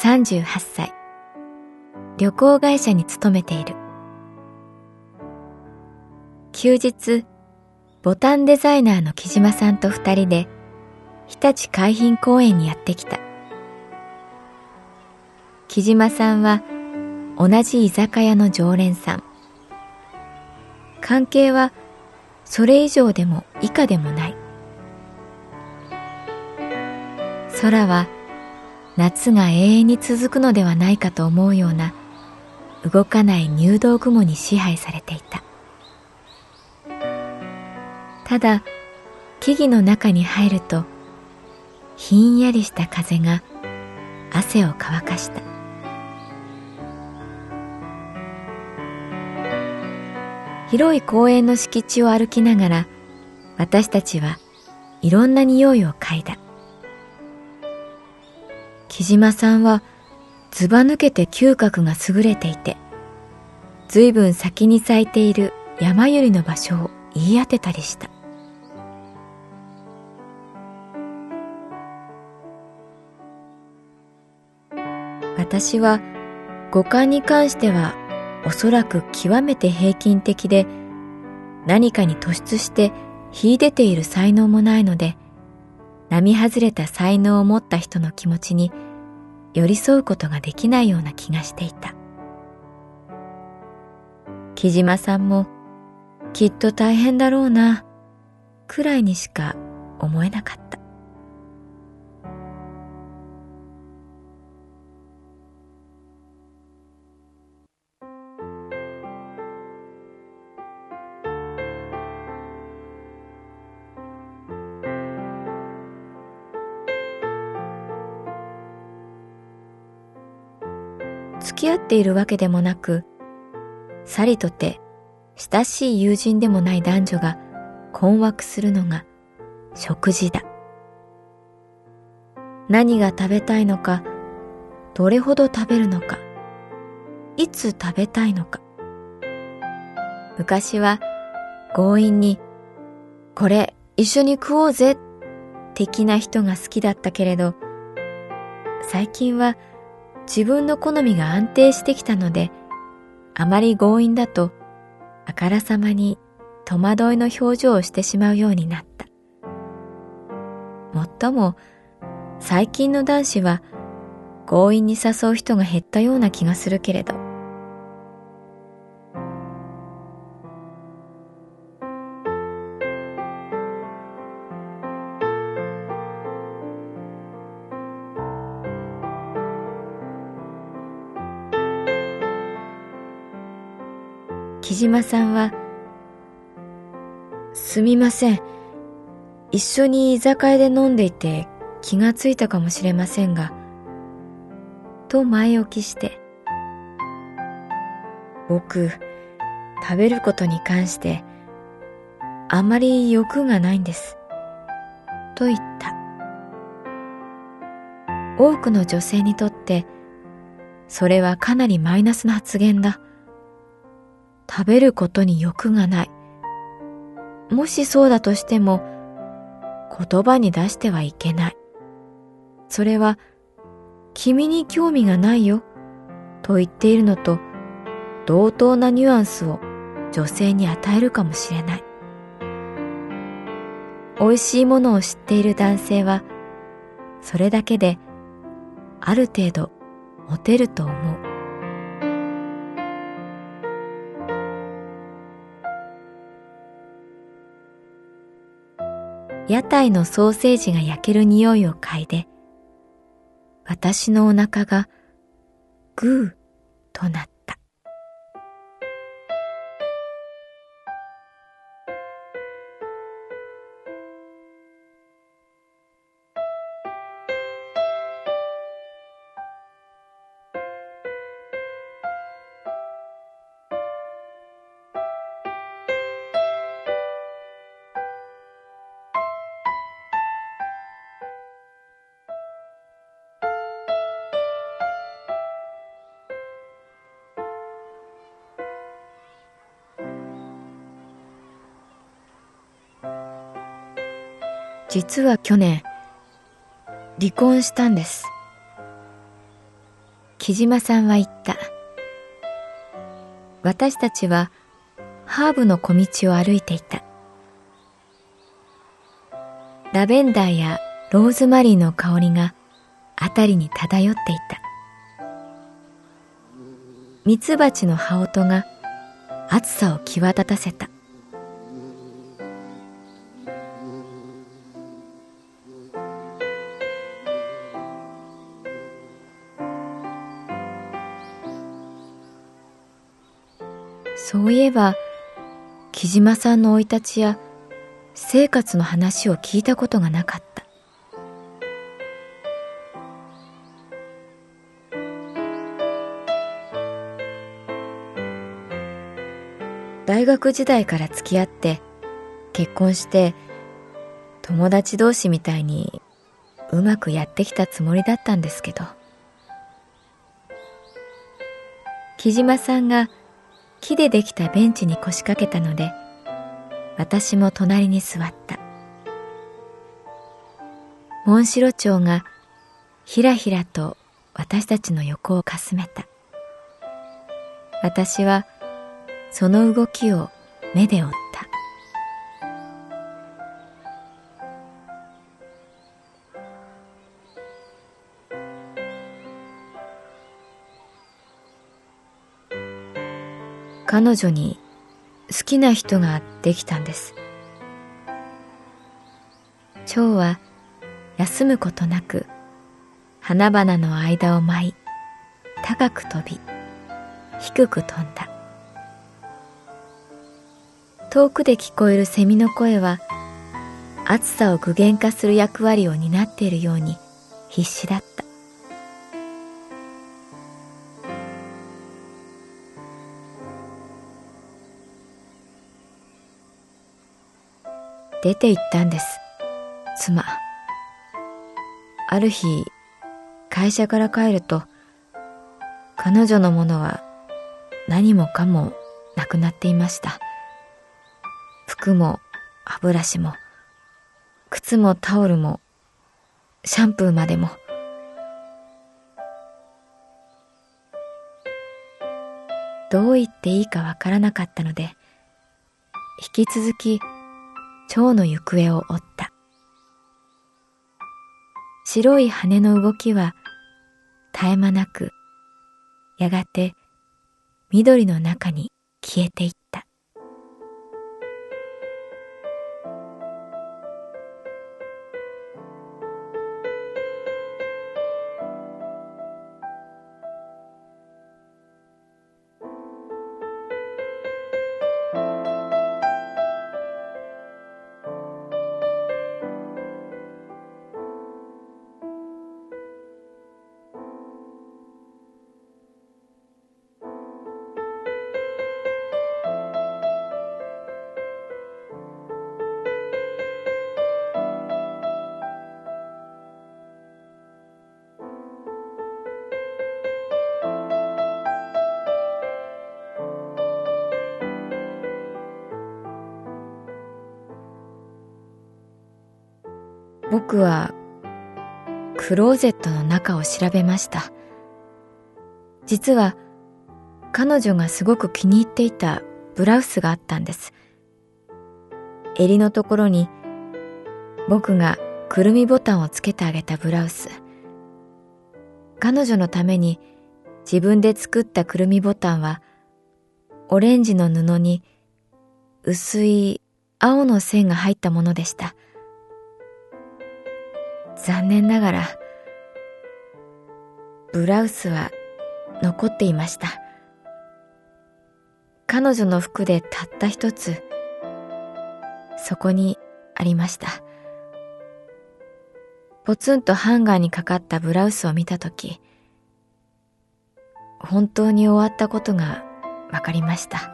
38歳旅行会社に勤めている。休日ボタンデザイナーの木島さんと二人で日立海浜公園にやってきた。木島さんは同じ居酒屋の常連さん。関係はそれ以上でも以下でもない。空は夏が永遠に続くのではないかと思うような動かない入道雲に支配されていた。ただ木々の中に入るとひんやりした風が汗を乾かした。広い公園の敷地を歩きながら私たちはいろんな匂いを嗅いだ。木島さんはずば抜けて嗅覚が優れていて、ずいぶん先に咲いている山百合の場所を言い当てたりした。私は五感に関してはおそらく極めて平均的で何かに突出して秀でている才能もないので並外れた才能を持った人の気持ちに寄り添うことができないような気がしていた。木島さんもきっと大変だろうなくらいにしか思えなかった。き合っているわけでもなく、さりとて親しい友人でもない男女が困惑するのが食事だ。何が食べたいのか、どれほど食べるのか、いつ食べたいのか。昔は強引に、これ一緒に食おうぜ、的な人が好きだったけれど、最近は自分の好みが安定してきたので、あまり強引だと、あからさまに戸惑いの表情をしてしまうようになった。もっとも、最近の男子は強引に誘う人が減ったような気がするけれど、木島さんは、すみません。一緒に居酒屋で飲んでいて気がついたかもしれませんが、と前置きして、僕、食べることに関して、あまり欲がないんです。と言った。多くの女性にとってそれはかなりマイナスな発言だ。食べることに欲がない。もしそうだとしても言葉に出してはいけない。それは君に興味がないよと言っているのと同等なニュアンスを女性に与えるかもしれない。美味しいものを知っている男性はそれだけである程度モテると思う。屋台のソーセージが焼ける匂いを嗅いで、私のお腹がグーとなった。実は去年、離婚したんです。木島さんは言った。私たちはハーブの小道を歩いていた。ラベンダーやローズマリーの香りが辺りに漂っていた。ミツバチの羽音が暑さを際立たせた。そういえば木島さんの生い立ちや生活の話を聞いたことがなかった。大学時代から付き合って結婚して友達同士みたいにうまくやってきたつもりだったんですけど。木島さんが木でできたベンチに腰掛けたので私も隣に座った。モンシロチョウがひらひらと私たちの横をかすめた。私はその動きを目で追った。彼女に好きな人ができたんです。蝶は休むことなく花々の間を舞い高く飛び低く飛んだ。遠くで聞こえるセミの声は暑さを具現化する役割を担っているように必死だった。出て行ったんです。妻。ある日、会社から帰ると、彼女のものは何もかもなくなっていました。服も歯ブラシも、靴もタオルも、シャンプーまでも。どう言っていいかわからなかったので、引き続き蝶の行方を追った。白い羽の動きは絶え間なく、やがて緑の中に消えていった。僕はクローゼットの中を調べました。実は彼女がすごく気に入っていたブラウスがあったんです。襟のところに僕がくるみボタンをつけてあげたブラウス。彼女のために自分で作ったくるみボタンはオレンジの布に薄い青の線が入ったものでした。残念ながらブラウスは残っていました。彼女の服でたった一つそこにありました。ポツンとハンガーにかかったブラウスを見たとき、本当に終わったことがわかりました。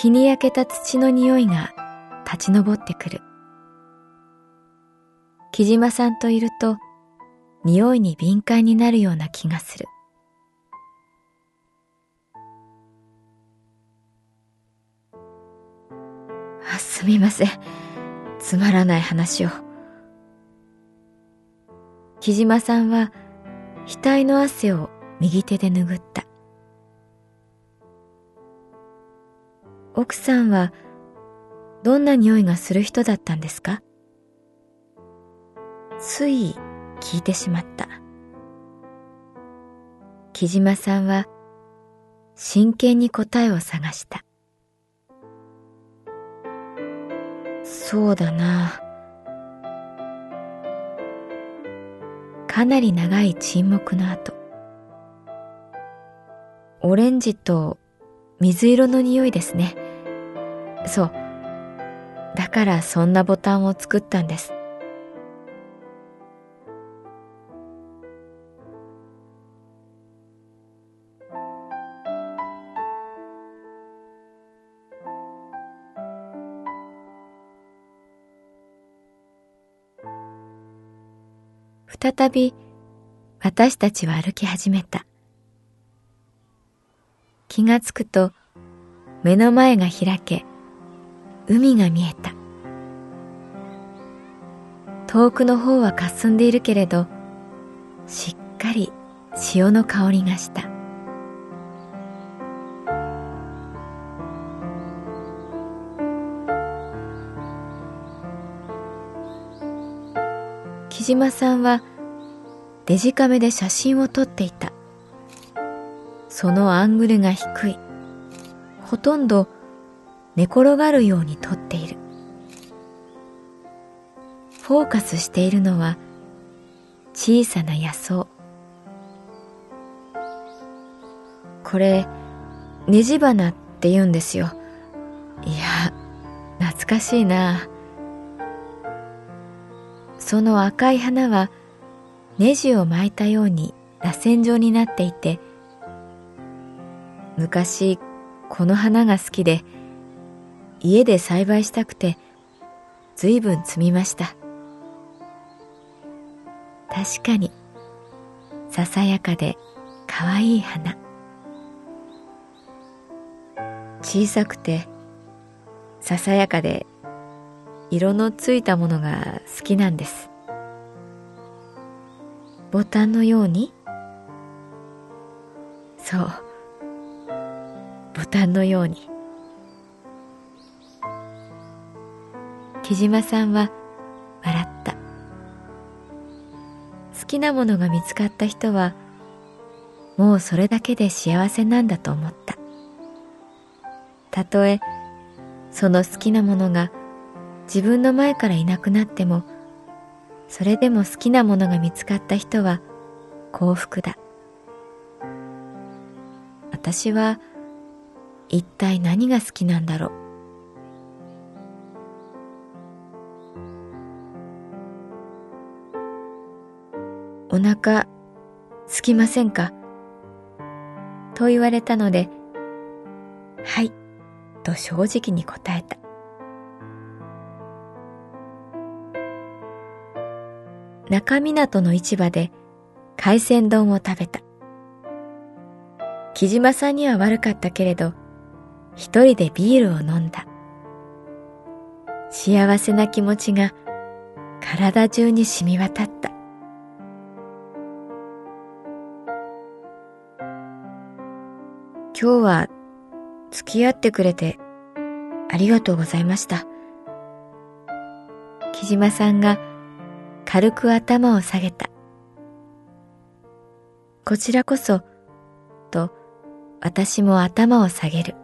日に焼けた土の匂いが立ち上ってくる。木島さんといると匂いに敏感になるような気がする。あ、すみません。つまらない話を。木島さんは額の汗を右手で拭った。奥さんはどんな匂いがする人だったんですか？つい聞いてしまった。木島さんは真剣に答えを探した。そうだな。かなり長い沈黙の後、オレンジと水色の匂いですね。そう。だからそんなボタンを作ったんです。再び私たちは歩き始めた。気がつくと目の前が開け、海が見えた。遠くの方は霞んでいるけれど、しっかり潮の香りがした。木島さんはデジカメで写真を撮っていた。そのアングルが低い。ほとんど寝転がるように撮っている。フォーカスしているのは小さな野草。これ、ネジ花って言うんですよ。いや、懐かしいな。その赤い花はネジを巻いたように螺旋状になっていて昔この花が好きで家で栽培したくて随分摘みました。確かにささやかでかわいい花。小さくてささやかで色のついたものが好きなんです。ボタンのように。そう。ボタンのように。木島さんは笑った。好きなものが見つかった人はもうそれだけで幸せなんだと思った。たとえその好きなものが自分の前からいなくなってもそれでも好きなものが見つかった人は幸福だ。私は一体何が好きなんだろう。お腹すきませんか？と言われたので、はい、と正直に答えた。中港の市場で海鮮丼を食べた。木島さんには悪かったけれど、一人でビールを飲んだ。幸せな気持ちが体中に染み渡った。今日は付き合ってくれてありがとうございました。木島さんが軽く頭を下げた。こちらこそ、と私も頭を下げる。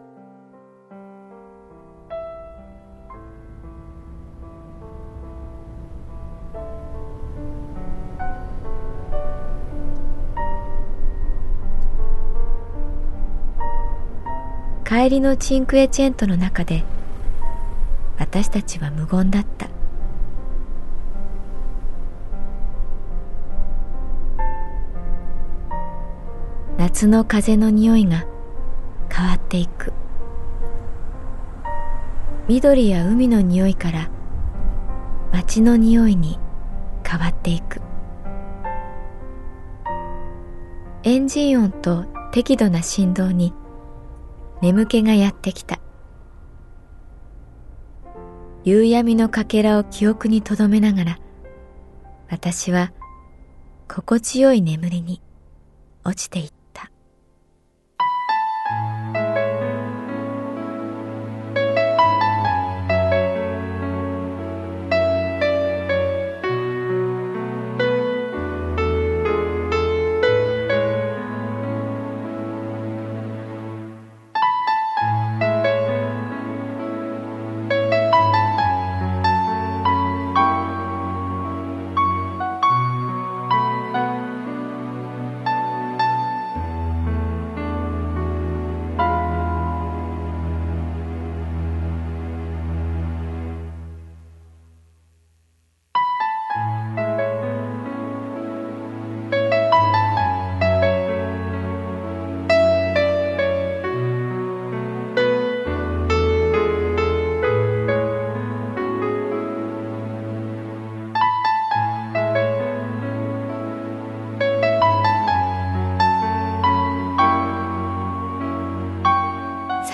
帰りのチンクエチェントの中で私たちは無言だった。夏の風の匂いが変わっていく。緑や海の匂いから街の匂いに変わっていく。エンジン音と適度な振動に眠気がやってきた。夕闇のかけらを記憶にとどめながら私は心地よい眠りに落ちていった。